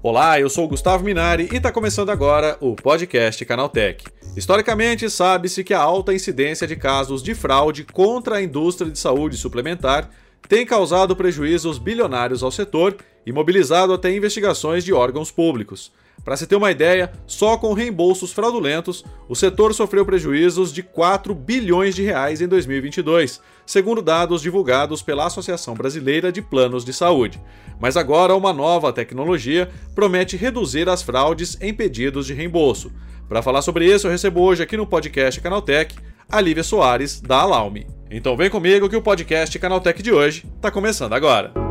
Olá, eu sou o Gustavo Minari e está começando agora o podcast Canaltech. Historicamente, sabe-se que a alta incidência de casos de fraude contra a indústria de saúde suplementar tem causado prejuízos bilionários ao setor e mobilizado até investigações de órgãos públicos. Para se ter uma ideia, só com reembolsos fraudulentos, o setor sofreu prejuízos de 4 bilhões de reais em 2022, segundo dados divulgados pela Associação Brasileira de Planos de Saúde. Mas agora uma nova tecnologia promete reduzir as fraudes em pedidos de reembolso. Para falar sobre isso, eu recebo hoje aqui no podcast Canaltech a Lívia Soares, da Alaume. Então vem comigo que o podcast Canaltech de hoje está começando agora.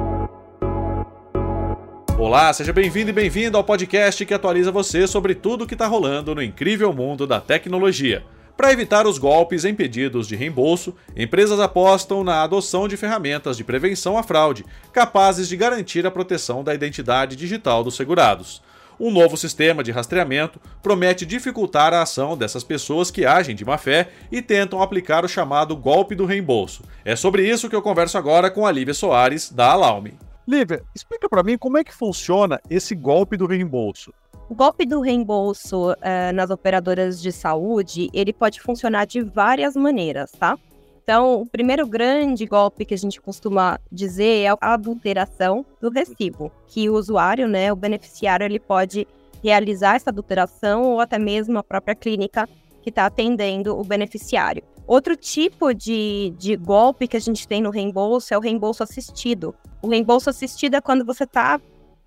Olá, seja bem-vindo e bem-vindo ao podcast que atualiza você sobre tudo o que está rolando no incrível mundo da tecnologia. Para evitar os golpes em pedidos de reembolso, empresas apostam na adoção de ferramentas de prevenção à fraude, capazes de garantir a proteção da identidade digital dos segurados. Um novo sistema de rastreamento promete dificultar a ação dessas pessoas que agem de má fé e tentam aplicar o chamado golpe do reembolso. É sobre isso que eu converso agora com a Lívia Soares, da Alaume. Lívia, explica para mim como é que funciona esse golpe do reembolso. O golpe do reembolso uh, nas operadoras de saúde, ele pode funcionar de várias maneiras, tá? Então, o primeiro grande golpe que a gente costuma dizer é a adulteração do recibo, que o usuário, né, o beneficiário, ele pode realizar essa adulteração ou até mesmo a própria clínica que está atendendo o beneficiário. Outro tipo de, de golpe que a gente tem no reembolso é o reembolso assistido. O reembolso assistido é quando você está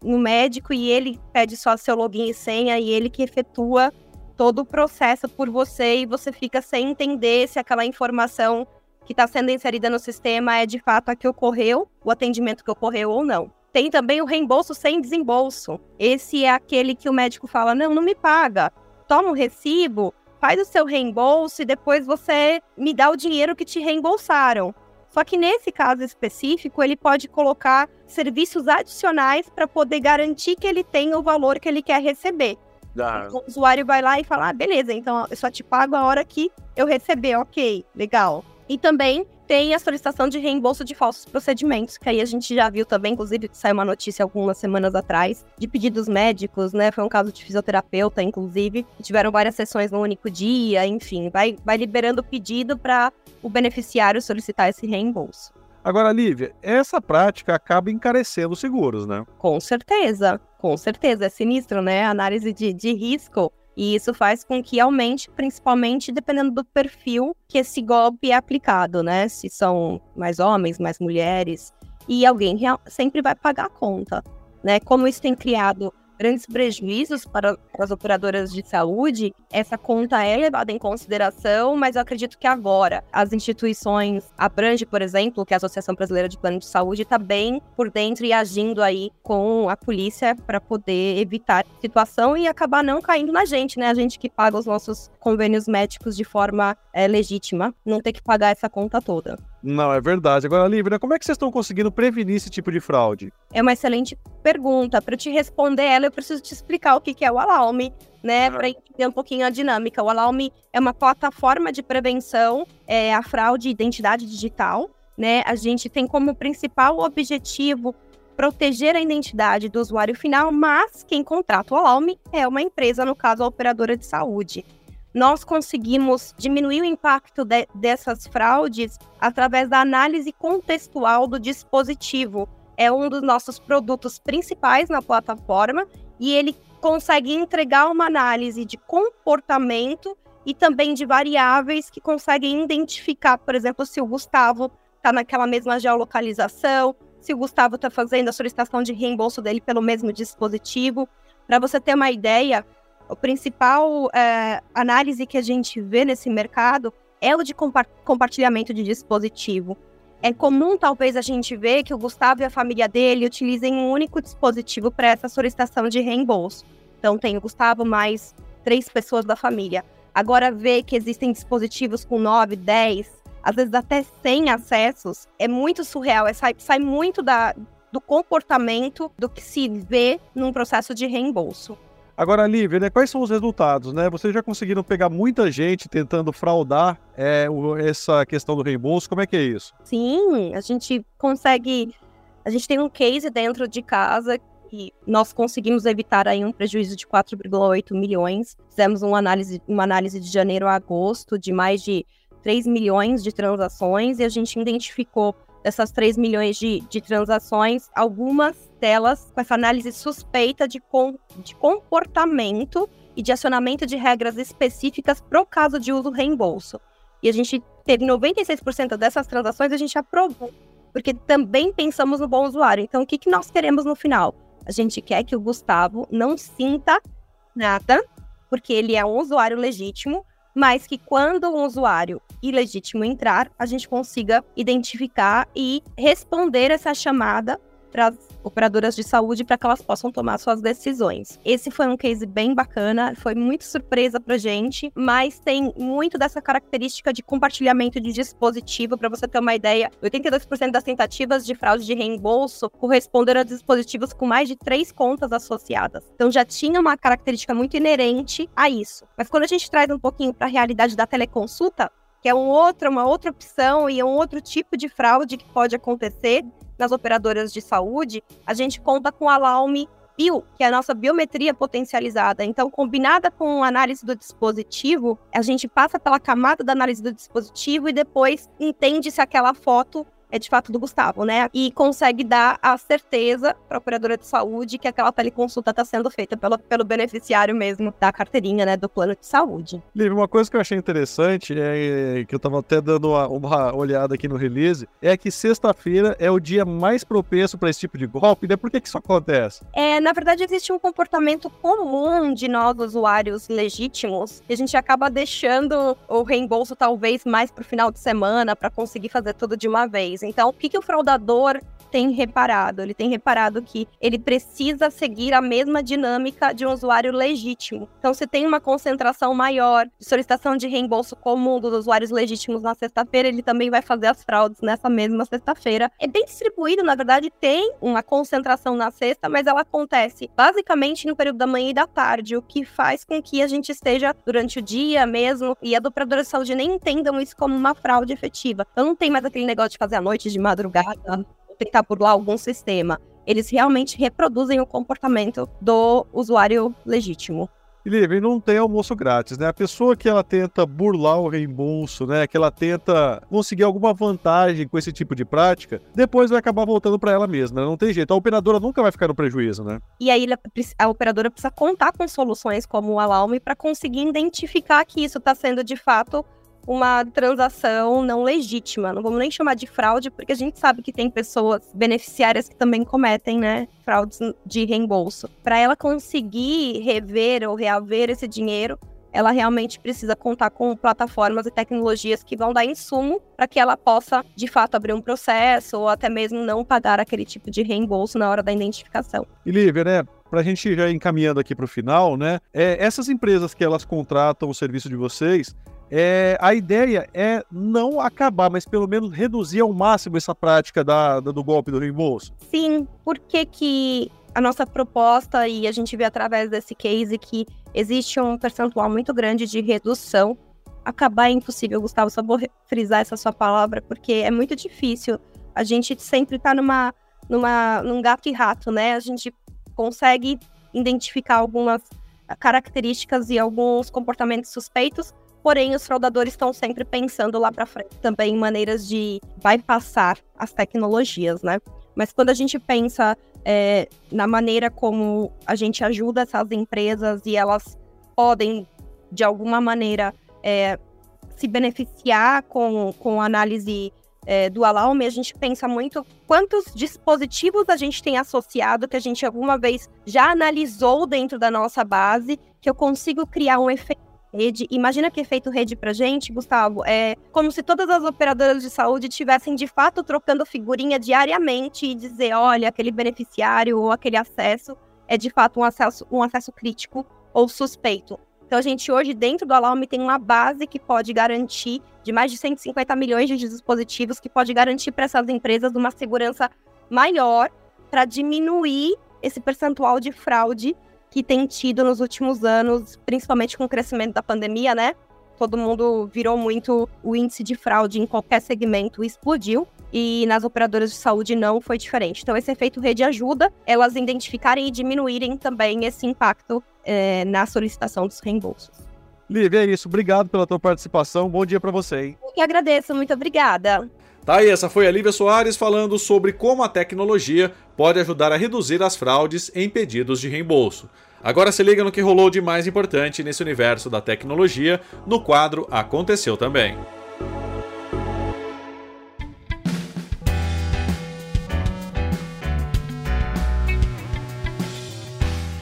no médico e ele pede só seu login e senha e ele que efetua todo o processo por você e você fica sem entender se aquela informação que está sendo inserida no sistema é de fato a que ocorreu, o atendimento que ocorreu ou não. Tem também o reembolso sem desembolso. Esse é aquele que o médico fala: não, não me paga, toma um recibo, faz o seu reembolso e depois você me dá o dinheiro que te reembolsaram. Só que nesse caso específico, ele pode colocar serviços adicionais para poder garantir que ele tenha o valor que ele quer receber. Ah. Então, o usuário vai lá e fala: ah, beleza, então eu só te pago a hora que eu receber, ok, legal. E também tem a solicitação de reembolso de falsos procedimentos, que aí a gente já viu também, inclusive saiu uma notícia algumas semanas atrás, de pedidos médicos, né? Foi um caso de fisioterapeuta, inclusive, tiveram várias sessões no único dia, enfim, vai, vai liberando o pedido para o beneficiário solicitar esse reembolso. Agora, Lívia, essa prática acaba encarecendo os seguros, né? Com certeza, com certeza. É sinistro, né? A análise de, de risco e isso faz com que aumente, principalmente dependendo do perfil que esse golpe é aplicado, né? Se são mais homens, mais mulheres, e alguém sempre vai pagar a conta, né? Como isso tem criado grandes prejuízos para, para as operadoras de saúde, essa conta é levada em consideração, mas eu acredito que agora as instituições, a Brange, por exemplo, que é a Associação Brasileira de Plano de Saúde, está bem por dentro e agindo aí com a polícia para poder evitar a situação e acabar não caindo na gente, né? A gente que paga os nossos convênios médicos de forma é, legítima, não ter que pagar essa conta toda. Não, é verdade. Agora, Lívia, como é que vocês estão conseguindo prevenir esse tipo de fraude? É uma excelente pergunta. Para te responder ela, eu preciso te explicar o que é o Alarme, né? Uhum. Para entender um pouquinho a dinâmica. O Alarme é uma plataforma de prevenção é, à fraude e identidade digital. Né? A gente tem como principal objetivo proteger a identidade do usuário final, mas quem contrata o Alarme é uma empresa, no caso a operadora de saúde nós conseguimos diminuir o impacto de, dessas fraudes através da análise contextual do dispositivo. É um dos nossos produtos principais na plataforma e ele consegue entregar uma análise de comportamento e também de variáveis que conseguem identificar, por exemplo, se o Gustavo está naquela mesma geolocalização, se o Gustavo está fazendo a solicitação de reembolso dele pelo mesmo dispositivo. Para você ter uma ideia, o principal é, análise que a gente vê nesse mercado é o de compa compartilhamento de dispositivo. É comum, talvez, a gente ver que o Gustavo e a família dele utilizem um único dispositivo para essa solicitação de reembolso. Então, tem o Gustavo mais três pessoas da família. Agora, ver que existem dispositivos com 9, 10, às vezes até 100 acessos, é muito surreal. É, sai, sai muito da, do comportamento do que se vê num processo de reembolso. Agora, Lívia, né, quais são os resultados? Né? Vocês já conseguiram pegar muita gente tentando fraudar é, essa questão do reembolso? Como é que é isso? Sim, a gente consegue. A gente tem um case dentro de casa e nós conseguimos evitar aí um prejuízo de 4,8 milhões. Fizemos uma análise, uma análise de janeiro a agosto de mais de 3 milhões de transações e a gente identificou dessas 3 milhões de, de transações, algumas delas com essa análise suspeita de, com, de comportamento e de acionamento de regras específicas para o caso de uso reembolso. E a gente teve 96% dessas transações, a gente aprovou, porque também pensamos no bom usuário. Então, o que, que nós queremos no final? A gente quer que o Gustavo não sinta nada, porque ele é um usuário legítimo, mas que quando um usuário ilegítimo entrar, a gente consiga identificar e responder essa chamada para as operadoras de saúde para que elas possam tomar suas decisões. Esse foi um case bem bacana, foi muito surpresa para gente, mas tem muito dessa característica de compartilhamento de dispositivo. Para você ter uma ideia, 82% das tentativas de fraude de reembolso corresponderam a dispositivos com mais de três contas associadas. Então já tinha uma característica muito inerente a isso. Mas quando a gente traz um pouquinho para a realidade da teleconsulta, que é um outro, uma outra opção e um outro tipo de fraude que pode acontecer nas operadoras de saúde, a gente conta com a Laume bio, que é a nossa biometria potencializada. Então, combinada com a análise do dispositivo, a gente passa pela camada da análise do dispositivo e depois entende se aquela foto é de fato do Gustavo, né? E consegue dar a certeza para a operadora de saúde que aquela teleconsulta está sendo feita pelo, pelo beneficiário mesmo da carteirinha, né, do plano de saúde. Liv, uma coisa que eu achei interessante, é, que eu estava até dando uma, uma, olhada aqui no release, é que sexta-feira é o dia mais propenso para esse tipo de golpe, né? Por que, que isso acontece? É, na verdade, existe um comportamento comum de nós, usuários legítimos, que a gente acaba deixando o reembolso talvez mais para o final de semana para conseguir fazer tudo de uma vez. Então, o que, que o fraudador tem reparado? Ele tem reparado que ele precisa seguir a mesma dinâmica de um usuário legítimo. Então, se tem uma concentração maior de solicitação de reembolso comum dos usuários legítimos na sexta-feira, ele também vai fazer as fraudes nessa mesma sexta-feira. É bem distribuído, na verdade, tem uma concentração na sexta, mas ela acontece basicamente no período da manhã e da tarde, o que faz com que a gente esteja durante o dia mesmo e a operadora de saúde nem entendam isso como uma fraude efetiva. Então, não tem mais aquele negócio de fazer a noite de madrugada, tentar burlar algum sistema. Eles realmente reproduzem o comportamento do usuário legítimo. Livre, não tem almoço grátis, né? A pessoa que ela tenta burlar o reembolso, né? Que ela tenta conseguir alguma vantagem com esse tipo de prática, depois vai acabar voltando para ela mesma. Né? Não tem jeito. A operadora nunca vai ficar no prejuízo, né? E aí a operadora precisa contar com soluções como o Alarme para conseguir identificar que isso está sendo de fato uma transação não legítima. Não vamos nem chamar de fraude, porque a gente sabe que tem pessoas beneficiárias que também cometem, né, fraudes de reembolso. Para ela conseguir rever ou reaver esse dinheiro, ela realmente precisa contar com plataformas e tecnologias que vão dar insumo para que ela possa, de fato, abrir um processo ou até mesmo não pagar aquele tipo de reembolso na hora da identificação. E Lívia, né? Para a gente já encaminhando aqui para o final, né? É, essas empresas que elas contratam o serviço de vocês, é, a ideia é não acabar, mas pelo menos reduzir ao máximo essa prática da, da do golpe do reembolso. Sim, porque que a nossa proposta, e a gente vê através desse case que existe um percentual muito grande de redução. Acabar é impossível, Gustavo, só vou frisar essa sua palavra, porque é muito difícil. A gente sempre está numa, numa, num gato e rato, né? A gente consegue identificar algumas características e alguns comportamentos suspeitos, Porém, os fraudadores estão sempre pensando lá para frente também em maneiras de bypassar as tecnologias, né? Mas quando a gente pensa é, na maneira como a gente ajuda essas empresas e elas podem, de alguma maneira, é, se beneficiar com, com a análise é, do Alarme, a gente pensa muito quantos dispositivos a gente tem associado que a gente alguma vez já analisou dentro da nossa base, que eu consigo criar um efeito rede. Imagina que efeito rede pra gente, Gustavo, é como se todas as operadoras de saúde tivessem de fato trocando figurinha diariamente e dizer, olha, aquele beneficiário ou aquele acesso é de fato um acesso, um acesso crítico ou suspeito. Então a gente hoje dentro do Alarme tem uma base que pode garantir de mais de 150 milhões de dispositivos que pode garantir para essas empresas uma segurança maior para diminuir esse percentual de fraude que tem tido nos últimos anos, principalmente com o crescimento da pandemia, né? Todo mundo virou muito o índice de fraude em qualquer segmento explodiu. e nas operadoras de saúde não foi diferente. Então, esse efeito rede ajuda elas identificarem e diminuírem também esse impacto é, na solicitação dos reembolsos. Lívia, é isso. Obrigado pela tua participação. Bom dia para você, hein? Eu que agradeço. Muito obrigada. Tá aí, essa foi a Lívia Soares falando sobre como a tecnologia pode ajudar a reduzir as fraudes em pedidos de reembolso. Agora se liga no que rolou de mais importante nesse universo da tecnologia no quadro Aconteceu Também.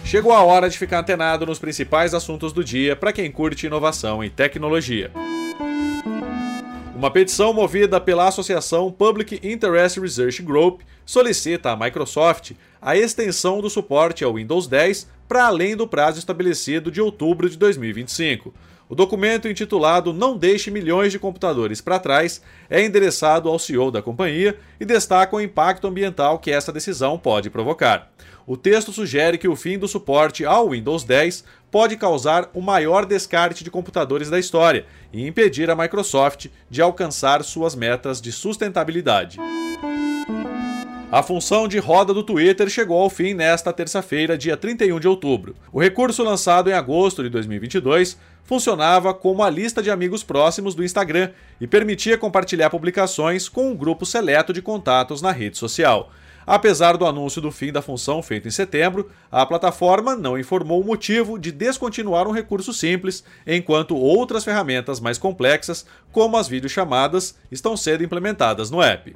Chegou a hora de ficar antenado nos principais assuntos do dia para quem curte inovação e tecnologia. Uma petição movida pela Associação Public Interest Research Group solicita à Microsoft a extensão do suporte ao Windows 10 para além do prazo estabelecido de outubro de 2025. O documento intitulado Não Deixe Milhões de Computadores para Trás é endereçado ao CEO da companhia e destaca o impacto ambiental que essa decisão pode provocar. O texto sugere que o fim do suporte ao Windows 10 pode causar o maior descarte de computadores da história e impedir a Microsoft de alcançar suas metas de sustentabilidade. A função de roda do Twitter chegou ao fim nesta terça-feira, dia 31 de outubro. O recurso lançado em agosto de 2022 funcionava como a lista de amigos próximos do Instagram e permitia compartilhar publicações com um grupo seleto de contatos na rede social. Apesar do anúncio do fim da função feito em setembro, a plataforma não informou o motivo de descontinuar um recurso simples, enquanto outras ferramentas mais complexas, como as videochamadas, estão sendo implementadas no app.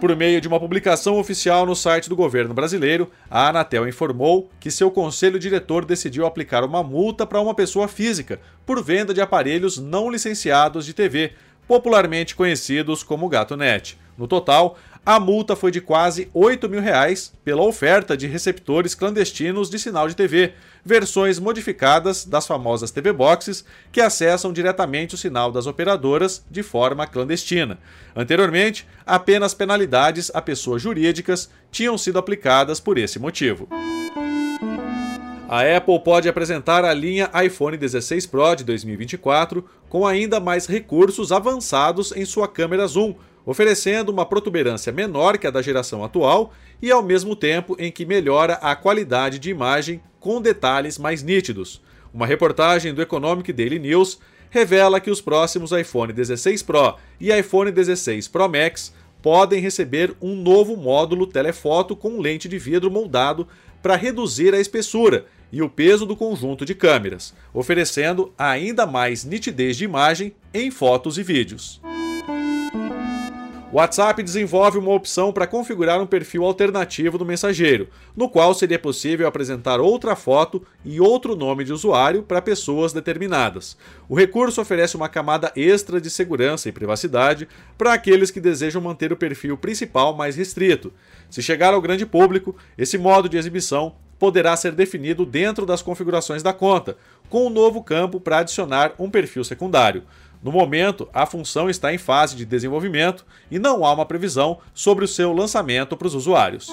Por meio de uma publicação oficial no site do governo brasileiro, a Anatel informou que seu conselho diretor decidiu aplicar uma multa para uma pessoa física por venda de aparelhos não licenciados de TV, popularmente conhecidos como GatoNet. No total, a multa foi de quase 8 mil reais pela oferta de receptores clandestinos de sinal de TV, versões modificadas das famosas TV Boxes que acessam diretamente o sinal das operadoras de forma clandestina. Anteriormente, apenas penalidades a pessoas jurídicas tinham sido aplicadas por esse motivo. A Apple pode apresentar a linha iPhone 16 Pro de 2024 com ainda mais recursos avançados em sua câmera zoom, oferecendo uma protuberância menor que a da geração atual e ao mesmo tempo em que melhora a qualidade de imagem com detalhes mais nítidos. Uma reportagem do Economic Daily News revela que os próximos iPhone 16 Pro e iPhone 16 Pro Max podem receber um novo módulo telefoto com lente de vidro moldado para reduzir a espessura e o peso do conjunto de câmeras, oferecendo ainda mais nitidez de imagem em fotos e vídeos. O WhatsApp desenvolve uma opção para configurar um perfil alternativo do mensageiro, no qual seria possível apresentar outra foto e outro nome de usuário para pessoas determinadas. O recurso oferece uma camada extra de segurança e privacidade para aqueles que desejam manter o perfil principal mais restrito. Se chegar ao grande público, esse modo de exibição poderá ser definido dentro das configurações da conta, com um novo campo para adicionar um perfil secundário. No momento, a função está em fase de desenvolvimento e não há uma previsão sobre o seu lançamento para os usuários.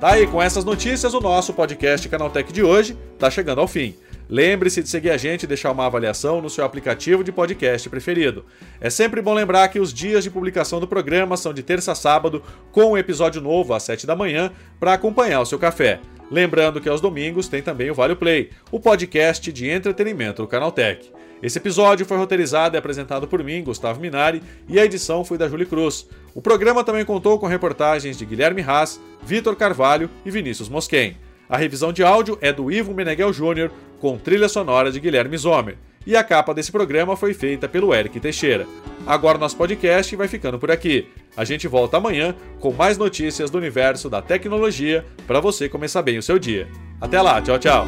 Tá aí, com essas notícias, o nosso podcast Canaltech de hoje está chegando ao fim. Lembre-se de seguir a gente e deixar uma avaliação no seu aplicativo de podcast preferido. É sempre bom lembrar que os dias de publicação do programa são de terça a sábado, com um episódio novo às 7 da manhã, para acompanhar o seu café. Lembrando que aos domingos tem também o Vale Play, o podcast de entretenimento do Canaltech. Esse episódio foi roteirizado e apresentado por mim, Gustavo Minari, e a edição foi da Julie Cruz. O programa também contou com reportagens de Guilherme Haas, Vitor Carvalho e Vinícius Mosquen. A revisão de áudio é do Ivo Meneghel Jr., com trilha sonora de Guilherme Zomer. E a capa desse programa foi feita pelo Eric Teixeira. Agora nosso podcast vai ficando por aqui. A gente volta amanhã com mais notícias do universo da tecnologia para você começar bem o seu dia. Até lá, tchau, tchau.